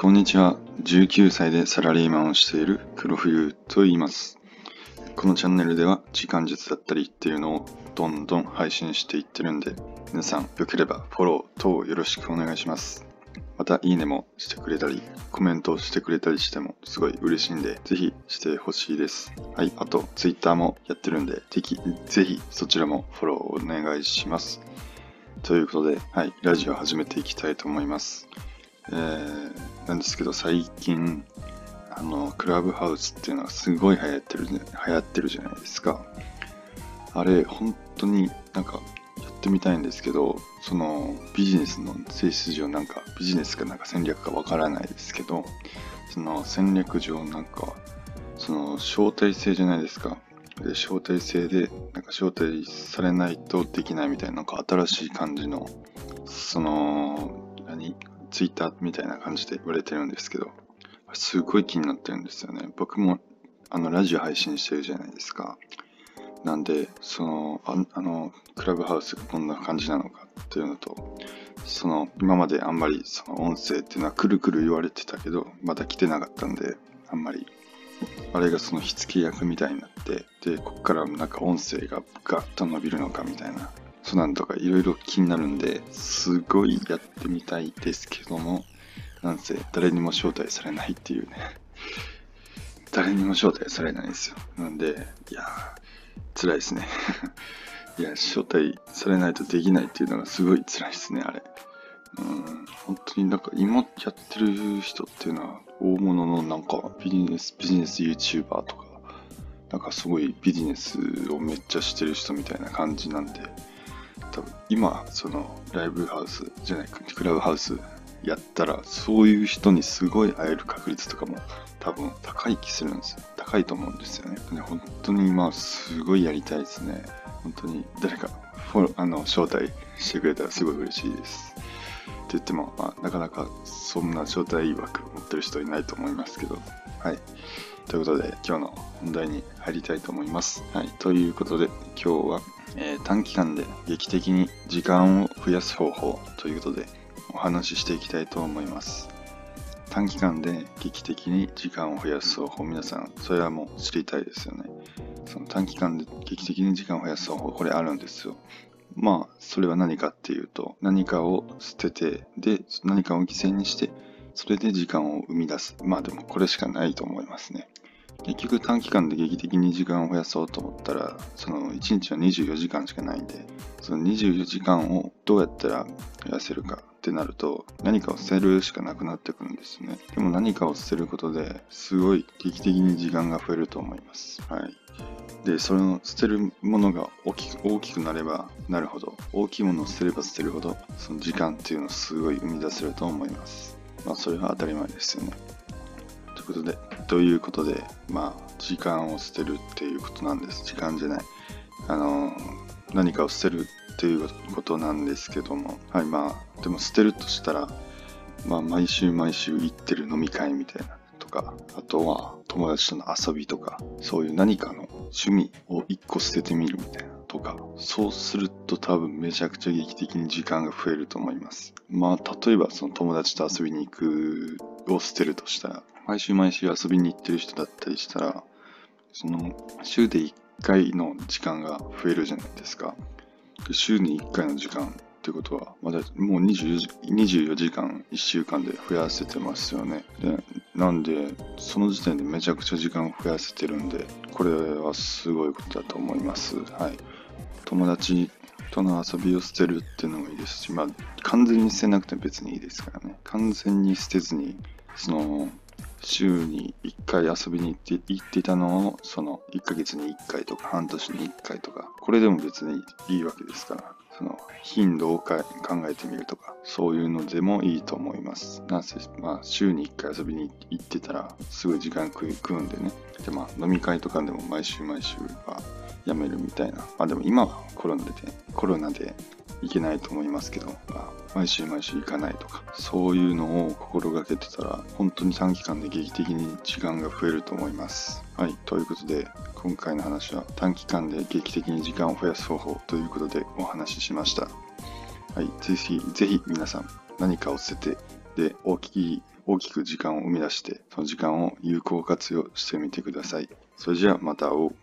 こんにちは。19歳でサラリーマンをしている黒冬と言います。このチャンネルでは時間術だったりっていうのをどんどん配信していってるんで、皆さんよければフォロー等よろしくお願いします。また、いいねもしてくれたり、コメントをしてくれたりしてもすごい嬉しいんで、ぜひしてほしいです。はい、あと、Twitter もやってるんで、ぜひ、ぜひそちらもフォローお願いします。ということで、はい、ラジオ始めていきたいと思います。えー、なんですけど、最近、あの、クラブハウスっていうのはすごい流行ってる、ね、流行ってるじゃないですか。あれ、本当になんか、やってみたいんですけど、そのビジネスの性質上なんかビジネスかなんか戦略かわからないですけど、その戦略上なんか、その招待制じゃないですか。で、招待制で、なんか招待されないとできないみたいな、なんか新しい感じの、その、何？ツイッターみたいな感じで言われてるんですけど、すごい気になってるんですよね。僕も、あの、ラジオ配信してるじゃないですか。なんで、そのあ、あの、クラブハウスがこんな感じなのかっていうのと、その、今まであんまりその音声っていうのはくるくる言われてたけど、まだ来てなかったんで、あんまり、あれがその火付け役みたいになって、で、こっからなんか音声がガッと伸びるのかみたいな、そうなんとかいろいろ気になるんで、すごいやってみたいですけども、なんせ誰にも招待されないっていうね。誰にも招待されないんですよ。なんで、いやー、辛いですね。いや、招待されないとできないっていうのがすごい辛いですね、あれ。うん、本当になんか今やってる人っていうのは大物のなんかビジネス、ビジネス YouTuber とか、なんかすごいビジネスをめっちゃしてる人みたいな感じなんで、多分今、そのライブハウスじゃないか、クラブハウスやったら、そういう人にすごい会える確率とかも多分高い気するんですよ。高いと思うんですよね。本当に今すごいやりたいですね。本当に誰かフォロあの招待してくれたらすごい嬉しいです。って言っても、まあ、なかなかそんな招待枠持ってる人いないと思いますけど。はい。ということで今日の本題に入りたいと思います。はい。ということで今日は、えー短期間で劇的に時間を増やす方法ということでお話ししていきたいと思います。短期間で劇的に時間を増やす方法、皆さん、それはもう知りたいですよね。その短期間で劇的に時間を増やす方法、これあるんですよ。まあ、それは何かっていうと、何かを捨てて、で、何かを犠牲にして、それで時間を生み出す。まあでもこれしかないと思いますね。結局短期間で劇的に時間を増やそうと思ったら、その1日は24時間しかないんで、その24時間をどうやったら増やせるかってなると、何かを捨てるしかなくなってくるんですね。でも何かを捨てることですごい劇的に時間が増えると思います。はい。で、その捨てるものが大きく大きくなればなるほど、大きいものを捨てれば捨てるほど、その時間っていうのをすごい生み出せると思います。まあ、それは当たり前ですよね。ということで、ということで、まあ、時間を捨てるっていうことなんです。時間じゃない。あの、何かを捨てるっていうことなんですけども、はい、まあ、でも捨てるとしたら、まあ、毎週毎週行ってる飲み会みたいなとか、あとは友達との遊びとか、そういう何かの趣味を一個捨ててみるみたいなとか、そうすると多分めちゃくちゃ劇的に時間が増えると思います。まあ、例えばその友達と遊びに行くを捨てるとしたら、毎週毎週遊びに行ってる人だったりしたら、その週で1回の時間が増えるじゃないですか。週に1回の時間ってことは、まだもう ,24 時間1週間で増やせてますよね。でなんで、その時点でめちゃくちゃ時間を増やせてるんで、これはすごいことだと思います。はい。友達との遊びを捨てるっていうのもいいですし、まあ、完全に捨てなくても別にいいですからね。完全に捨てずに、その、週に1回遊びに行って行っていたのを、その1ヶ月に1回とか半年に1回とか、これでも別にいいわけですから、その頻度を考えてみるとか、そういうのでもいいと思います。なぜ、まあ、週に1回遊びに行ってたら、すごい時間食い食うんでね。で、まあ、飲み会とかでも毎週毎週はやめるみたいな。まあでも今はコロナで、コロナで行けないと思いますけど、まあ、毎週毎週行かないとか、そういうのを心がけてたら、本当に短期間で劇的に時間が増えると思います。はい、ということで、今回の話は短期間で劇的に時間を増やす方法ということでお話ししました。はい、ぜひ、ぜひ皆さん何かを捨てて、で、大きい、大きく時間を生み出して、その時間を有効活用してみてください。それじゃあまた会おう。